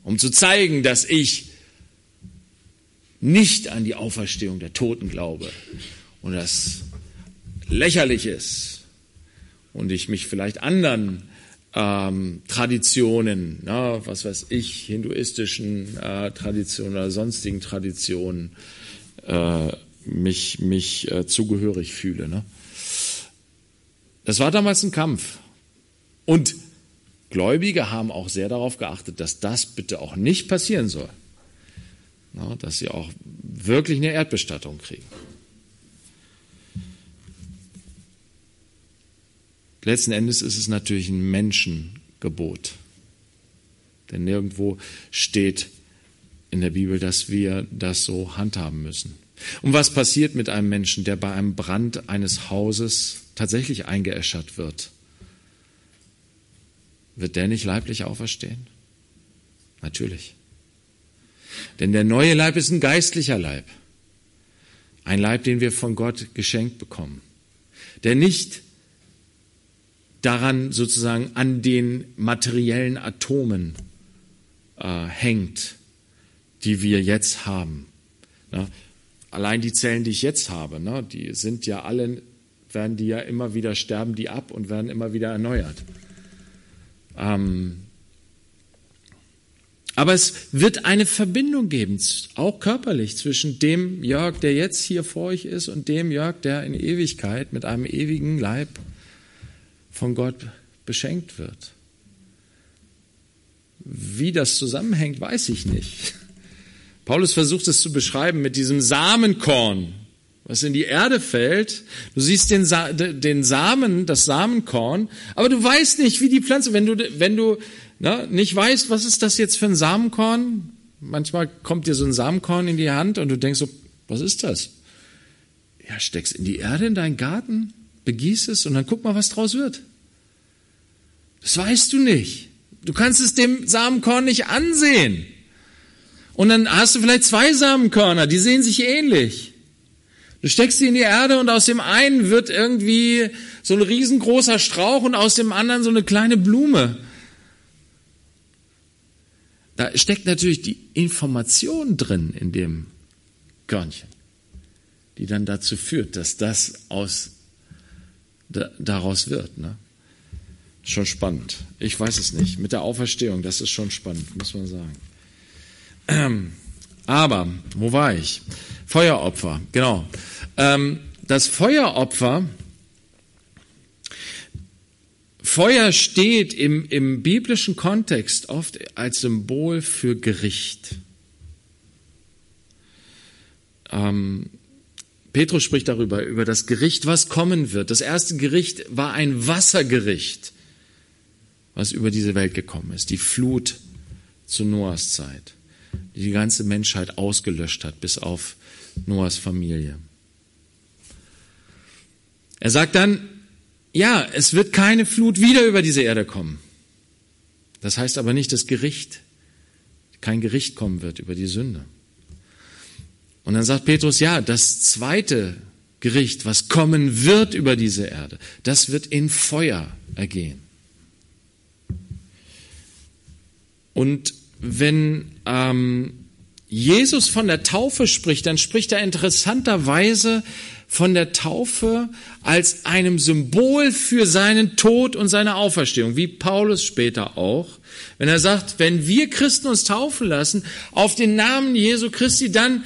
um zu zeigen, dass ich nicht an die Auferstehung der Toten glaube und das lächerlich ist und ich mich vielleicht anderen ähm, Traditionen, na, was weiß ich, hinduistischen äh, Traditionen oder sonstigen Traditionen äh, mich, mich äh, zugehörig fühle. Ne? Das war damals ein Kampf. Und Gläubige haben auch sehr darauf geachtet, dass das bitte auch nicht passieren soll. Na, dass sie auch wirklich eine Erdbestattung kriegen. Letzten Endes ist es natürlich ein Menschengebot. Denn nirgendwo steht in der Bibel, dass wir das so handhaben müssen. Und was passiert mit einem Menschen, der bei einem Brand eines Hauses tatsächlich eingeäschert wird? Wird der nicht leiblich auferstehen? Natürlich. Denn der neue Leib ist ein geistlicher Leib. Ein Leib, den wir von Gott geschenkt bekommen. Der nicht daran sozusagen an den materiellen Atomen äh, hängt, die wir jetzt haben. Ne? Allein die Zellen, die ich jetzt habe, ne, die sind ja alle, werden die ja immer wieder sterben, die ab und werden immer wieder erneuert. Ähm, aber es wird eine Verbindung geben, auch körperlich, zwischen dem Jörg, der jetzt hier vor euch ist, und dem Jörg, der in Ewigkeit mit einem ewigen Leib von Gott beschenkt wird. Wie das zusammenhängt, weiß ich nicht. Paulus versucht es zu beschreiben mit diesem Samenkorn, was in die Erde fällt. Du siehst den, Sa den Samen, das Samenkorn, aber du weißt nicht, wie die Pflanze, wenn du, wenn du na, nicht weißt, was ist das jetzt für ein Samenkorn, manchmal kommt dir so ein Samenkorn in die Hand und du denkst so, was ist das? Ja, steckst in die Erde in deinen Garten, begießt es und dann guck mal, was draus wird. Das weißt du nicht. Du kannst es dem Samenkorn nicht ansehen. Und dann hast du vielleicht zwei Samenkörner, die sehen sich ähnlich. Du steckst sie in die Erde und aus dem einen wird irgendwie so ein riesengroßer Strauch und aus dem anderen so eine kleine Blume. Da steckt natürlich die Information drin in dem Körnchen, die dann dazu führt, dass das aus, da, daraus wird. Ne? Schon spannend. Ich weiß es nicht. Mit der Auferstehung, das ist schon spannend, muss man sagen. Ähm, aber, wo war ich? Feueropfer, genau. Ähm, das Feueropfer, Feuer steht im, im biblischen Kontext oft als Symbol für Gericht. Ähm, Petrus spricht darüber, über das Gericht, was kommen wird. Das erste Gericht war ein Wassergericht, was über diese Welt gekommen ist. Die Flut zu Noahs Zeit, die die ganze Menschheit ausgelöscht hat, bis auf Noahs Familie. Er sagt dann, ja, es wird keine Flut wieder über diese Erde kommen. Das heißt aber nicht, das Gericht kein Gericht kommen wird über die Sünde. Und dann sagt Petrus, ja, das zweite Gericht, was kommen wird über diese Erde, das wird in Feuer ergehen. Und wenn ähm, Jesus von der Taufe spricht, dann spricht er interessanterweise von der Taufe als einem Symbol für seinen Tod und seine Auferstehung, wie Paulus später auch. Wenn er sagt, wenn wir Christen uns taufen lassen auf den Namen Jesu Christi, dann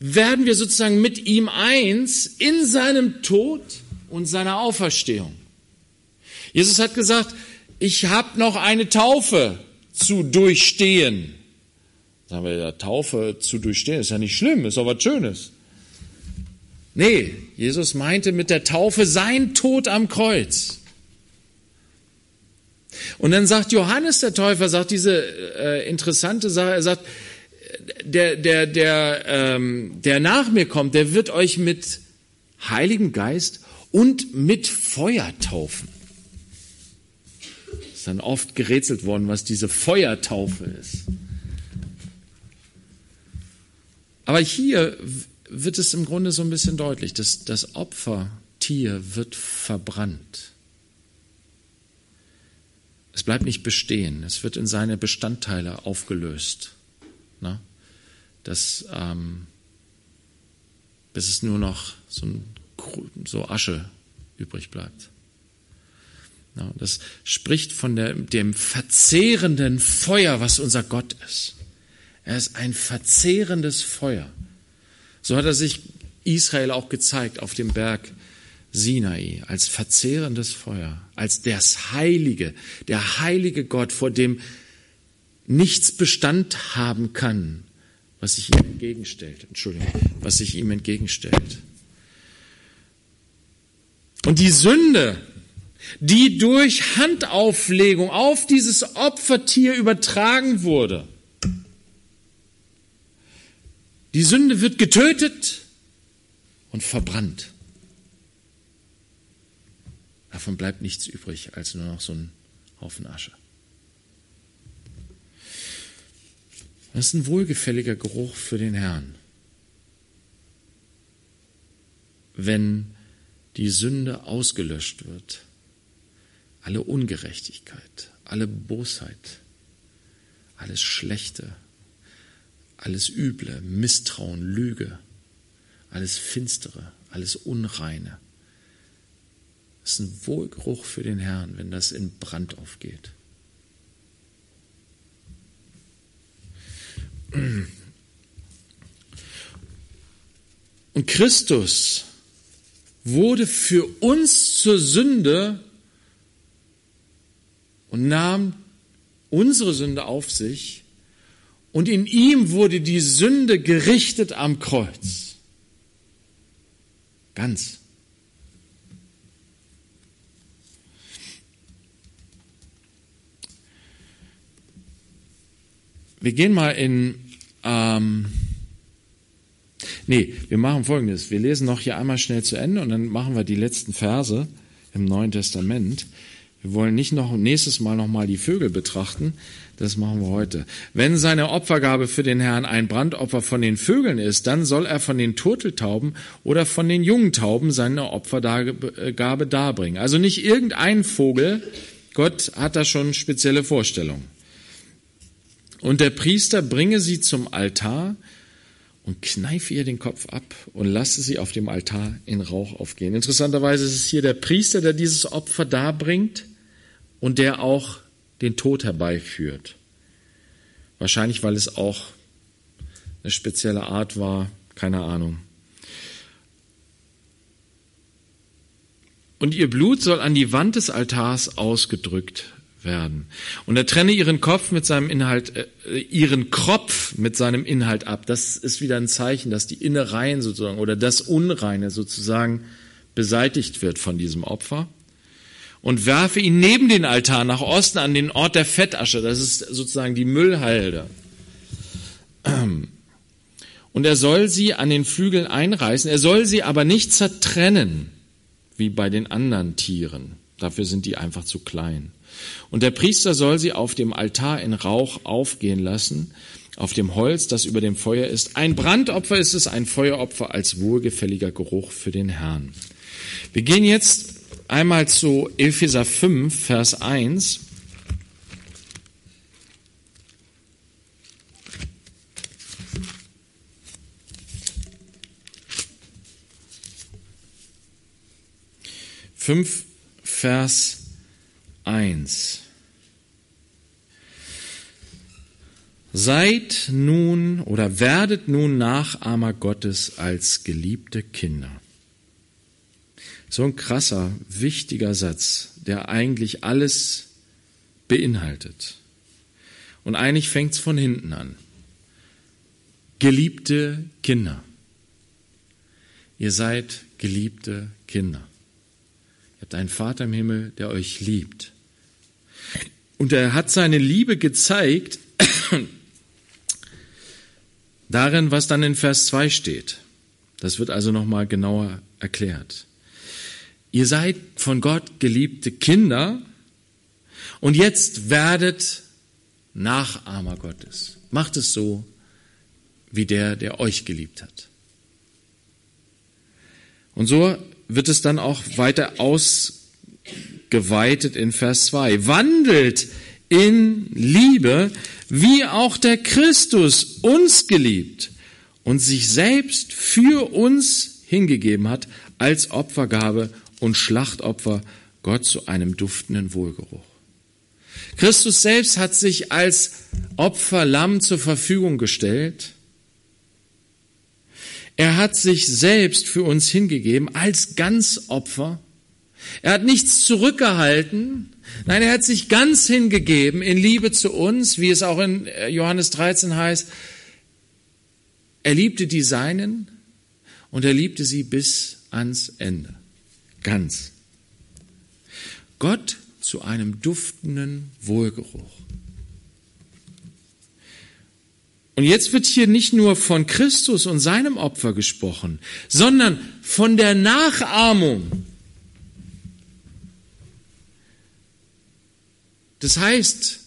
werden wir sozusagen mit ihm eins in seinem Tod und seiner Auferstehung. Jesus hat gesagt, ich habe noch eine Taufe zu durchstehen. Sagen wir, ja, Taufe zu durchstehen ist ja nicht schlimm, ist aber was Schönes. Nee, Jesus meinte mit der Taufe sein Tod am Kreuz. Und dann sagt Johannes der Täufer, sagt diese äh, interessante Sache, er sagt, der, der, der, ähm, der nach mir kommt, der wird euch mit Heiligem Geist und mit Feuer taufen. Ist dann oft gerätselt worden, was diese Feuertaufe ist. Aber hier wird es im Grunde so ein bisschen deutlich, dass das Opfertier wird verbrannt. Es bleibt nicht bestehen, es wird in seine Bestandteile aufgelöst. Na? Das, ähm, bis es nur noch so, ein, so Asche übrig bleibt. Ja, das spricht von der, dem verzehrenden Feuer, was unser Gott ist. Er ist ein verzehrendes Feuer. So hat er sich Israel auch gezeigt auf dem Berg Sinai als verzehrendes Feuer, als das Heilige, der heilige Gott, vor dem nichts Bestand haben kann, was sich ihm entgegenstellt. Entschuldigung, was sich ihm entgegenstellt. Und die Sünde, die durch Handauflegung auf dieses Opfertier übertragen wurde, die Sünde wird getötet und verbrannt. Davon bleibt nichts übrig als nur noch so ein Haufen Asche. Das ist ein wohlgefälliger Geruch für den Herrn. Wenn die Sünde ausgelöscht wird, alle Ungerechtigkeit, alle Bosheit, alles Schlechte, alles Üble, Misstrauen, Lüge, alles Finstere, alles Unreine. Es ist ein Wohlgeruch für den Herrn, wenn das in Brand aufgeht. Und Christus wurde für uns zur Sünde und nahm unsere Sünde auf sich und in ihm wurde die Sünde gerichtet am Kreuz. Ganz. Wir gehen mal in, ähm, nee, wir machen Folgendes. Wir lesen noch hier einmal schnell zu Ende und dann machen wir die letzten Verse im Neuen Testament. Wir wollen nicht noch nächstes Mal nochmal die Vögel betrachten. Das machen wir heute. Wenn seine Opfergabe für den Herrn ein Brandopfer von den Vögeln ist, dann soll er von den Turteltauben oder von den jungen Tauben seine Opfergabe darbringen. Also nicht irgendein Vogel. Gott hat da schon spezielle Vorstellungen. Und der Priester bringe sie zum Altar und kneife ihr den Kopf ab und lasse sie auf dem Altar in Rauch aufgehen. Interessanterweise ist es hier der Priester, der dieses Opfer darbringt und der auch den Tod herbeiführt. Wahrscheinlich, weil es auch eine spezielle Art war, keine Ahnung. Und ihr Blut soll an die Wand des Altars ausgedrückt werden. Und er trenne ihren Kopf mit seinem Inhalt, äh, ihren Kropf mit seinem Inhalt ab. Das ist wieder ein Zeichen, dass die Innereien sozusagen oder das Unreine sozusagen beseitigt wird von diesem Opfer. Und werfe ihn neben den Altar nach Osten an den Ort der Fettasche. Das ist sozusagen die Müllhalde. Und er soll sie an den Flügeln einreißen. Er soll sie aber nicht zertrennen, wie bei den anderen Tieren. Dafür sind die einfach zu klein. Und der Priester soll sie auf dem Altar in Rauch aufgehen lassen. auf dem Holz, das über dem Feuer ist. Ein Brandopfer ist es, ein Feueropfer als wohlgefälliger Geruch für den Herrn. Wir gehen jetzt einmal zu Epheser 5, Vers 1. Fünf, Vers 1. Seid nun oder werdet nun Nachahmer Gottes als geliebte Kinder. So ein krasser, wichtiger Satz, der eigentlich alles beinhaltet. Und eigentlich fängt es von hinten an. Geliebte Kinder. Ihr seid geliebte Kinder. Ihr habt einen Vater im Himmel, der euch liebt. Und er hat seine Liebe gezeigt darin, was dann in Vers 2 steht. Das wird also nochmal genauer erklärt. Ihr seid von Gott geliebte Kinder und jetzt werdet Nachahmer Gottes. Macht es so wie der, der euch geliebt hat. Und so wird es dann auch weiter ausgeweitet in Vers 2. Wandelt in Liebe, wie auch der Christus uns geliebt und sich selbst für uns hingegeben hat als Opfergabe und Schlachtopfer Gott zu einem duftenden Wohlgeruch. Christus selbst hat sich als Opferlamm zur Verfügung gestellt. Er hat sich selbst für uns hingegeben als Ganzopfer. Er hat nichts zurückgehalten. Nein, er hat sich ganz hingegeben in Liebe zu uns, wie es auch in Johannes 13 heißt. Er liebte die Seinen und er liebte sie bis ans Ende. Ganz. Gott zu einem duftenden Wohlgeruch. Und jetzt wird hier nicht nur von Christus und seinem Opfer gesprochen, sondern von der Nachahmung. Das heißt,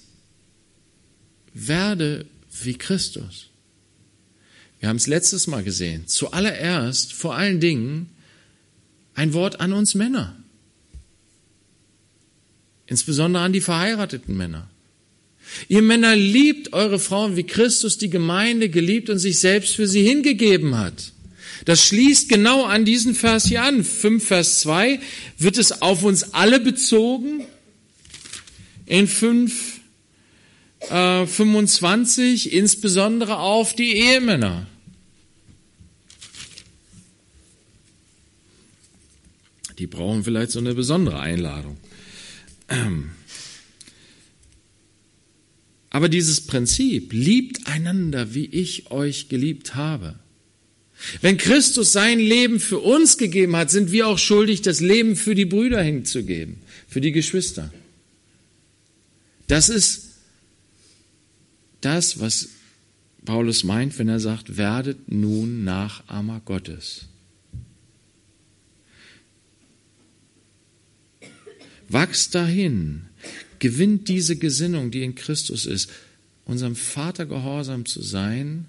werde wie Christus. Wir haben es letztes Mal gesehen. Zuallererst, vor allen Dingen, ein Wort an uns Männer. Insbesondere an die verheirateten Männer. Ihr Männer liebt eure Frauen, wie Christus die Gemeinde geliebt und sich selbst für sie hingegeben hat. Das schließt genau an diesen Vers hier an. 5 Vers 2 wird es auf uns alle bezogen. In 5 äh, 25 insbesondere auf die Ehemänner. Die brauchen vielleicht so eine besondere Einladung. Aber dieses Prinzip, liebt einander, wie ich euch geliebt habe. Wenn Christus sein Leben für uns gegeben hat, sind wir auch schuldig, das Leben für die Brüder hinzugeben, für die Geschwister. Das ist das, was Paulus meint, wenn er sagt, werdet nun Nachahmer Gottes. Wachst dahin, gewinnt diese Gesinnung, die in Christus ist, unserem Vater gehorsam zu sein,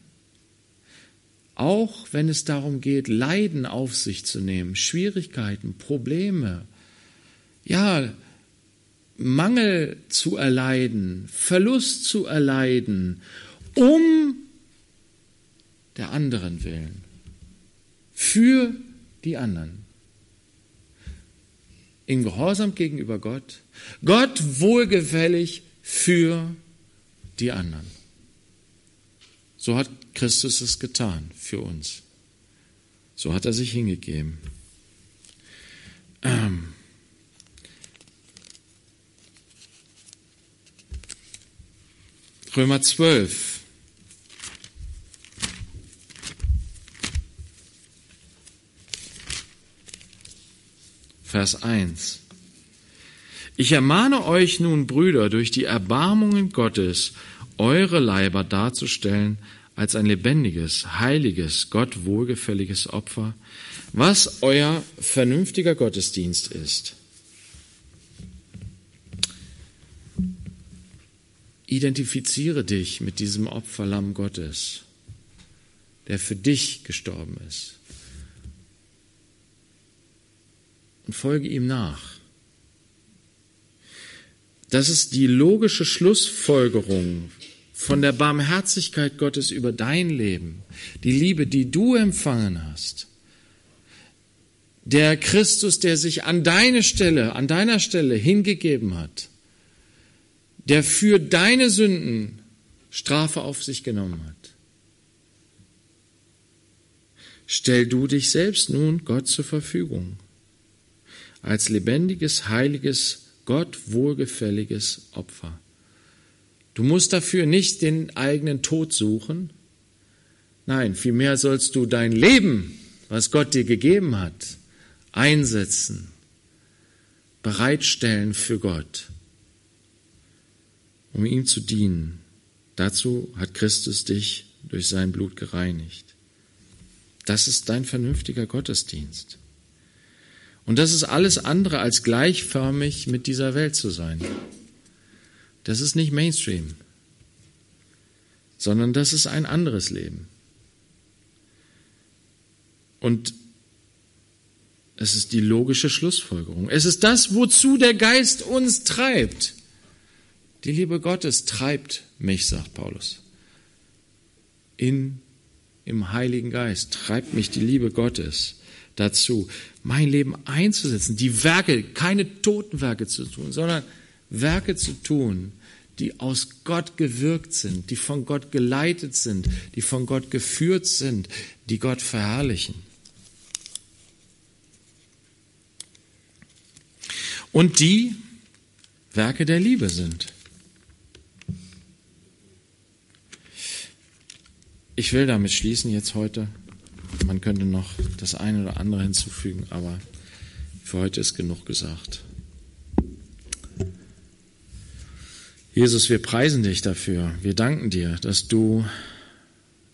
auch wenn es darum geht, Leiden auf sich zu nehmen, Schwierigkeiten, Probleme, ja, Mangel zu erleiden, Verlust zu erleiden, um der anderen willen, für die anderen in Gehorsam gegenüber Gott, Gott wohlgefällig für die anderen. So hat Christus es getan für uns. So hat er sich hingegeben. Ähm. Römer 12. Vers 1. Ich ermahne euch nun, Brüder, durch die Erbarmungen Gottes, eure Leiber darzustellen als ein lebendiges, heiliges, Gott wohlgefälliges Opfer, was euer vernünftiger Gottesdienst ist. Identifiziere dich mit diesem Opferlamm Gottes, der für dich gestorben ist. Und folge ihm nach. Das ist die logische Schlussfolgerung von der Barmherzigkeit Gottes über dein Leben, die Liebe, die du empfangen hast. Der Christus, der sich an deine Stelle, an deiner Stelle hingegeben hat, der für deine Sünden Strafe auf sich genommen hat. Stell du dich selbst nun Gott zur Verfügung als lebendiges, heiliges, Gott wohlgefälliges Opfer. Du musst dafür nicht den eigenen Tod suchen. Nein, vielmehr sollst du dein Leben, was Gott dir gegeben hat, einsetzen, bereitstellen für Gott, um ihm zu dienen. Dazu hat Christus dich durch sein Blut gereinigt. Das ist dein vernünftiger Gottesdienst. Und das ist alles andere als gleichförmig mit dieser Welt zu sein. Das ist nicht Mainstream, sondern das ist ein anderes Leben. Und es ist die logische Schlussfolgerung. Es ist das, wozu der Geist uns treibt. Die Liebe Gottes treibt mich, sagt Paulus. In, im Heiligen Geist treibt mich die Liebe Gottes dazu, mein Leben einzusetzen, die Werke, keine toten Werke zu tun, sondern Werke zu tun, die aus Gott gewirkt sind, die von Gott geleitet sind, die von Gott geführt sind, die Gott verherrlichen. Und die Werke der Liebe sind. Ich will damit schließen jetzt heute. Man könnte noch das eine oder andere hinzufügen, aber für heute ist genug gesagt. Jesus, wir preisen dich dafür. Wir danken dir, dass du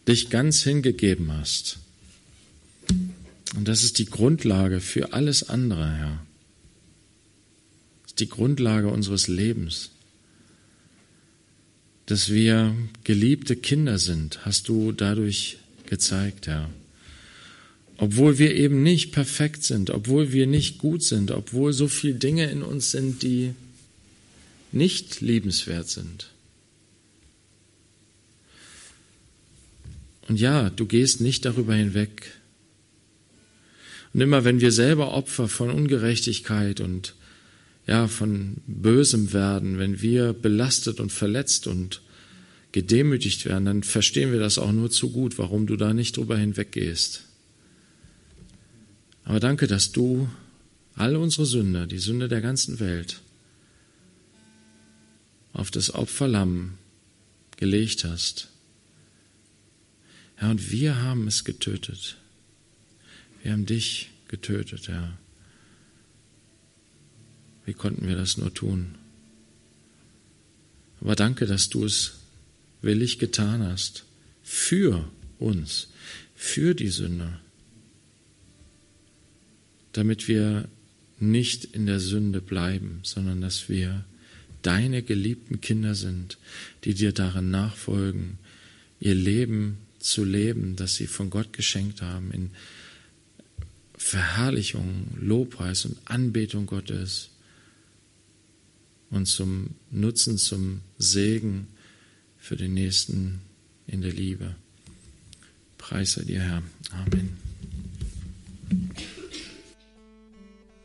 dich ganz hingegeben hast. Und das ist die Grundlage für alles andere, Herr. Das ist die Grundlage unseres Lebens. Dass wir geliebte Kinder sind, hast du dadurch gezeigt, Herr. Obwohl wir eben nicht perfekt sind, obwohl wir nicht gut sind, obwohl so viele Dinge in uns sind, die nicht liebenswert sind. Und ja, du gehst nicht darüber hinweg. Und immer wenn wir selber Opfer von Ungerechtigkeit und ja, von Bösem werden, wenn wir belastet und verletzt und gedemütigt werden, dann verstehen wir das auch nur zu gut, warum du da nicht drüber hinweggehst. Aber danke, dass du all unsere Sünder, die Sünde der ganzen Welt, auf das Opferlamm gelegt hast. Herr, und wir haben es getötet. Wir haben dich getötet, Herr. Wie konnten wir das nur tun? Aber danke, dass du es willig getan hast. Für uns, für die Sünder. Damit wir nicht in der Sünde bleiben, sondern dass wir deine geliebten Kinder sind, die dir darin nachfolgen, ihr Leben zu leben, das sie von Gott geschenkt haben, in Verherrlichung, Lobpreis und Anbetung Gottes und zum Nutzen, zum Segen für den Nächsten in der Liebe. Preise dir, Herr. Amen.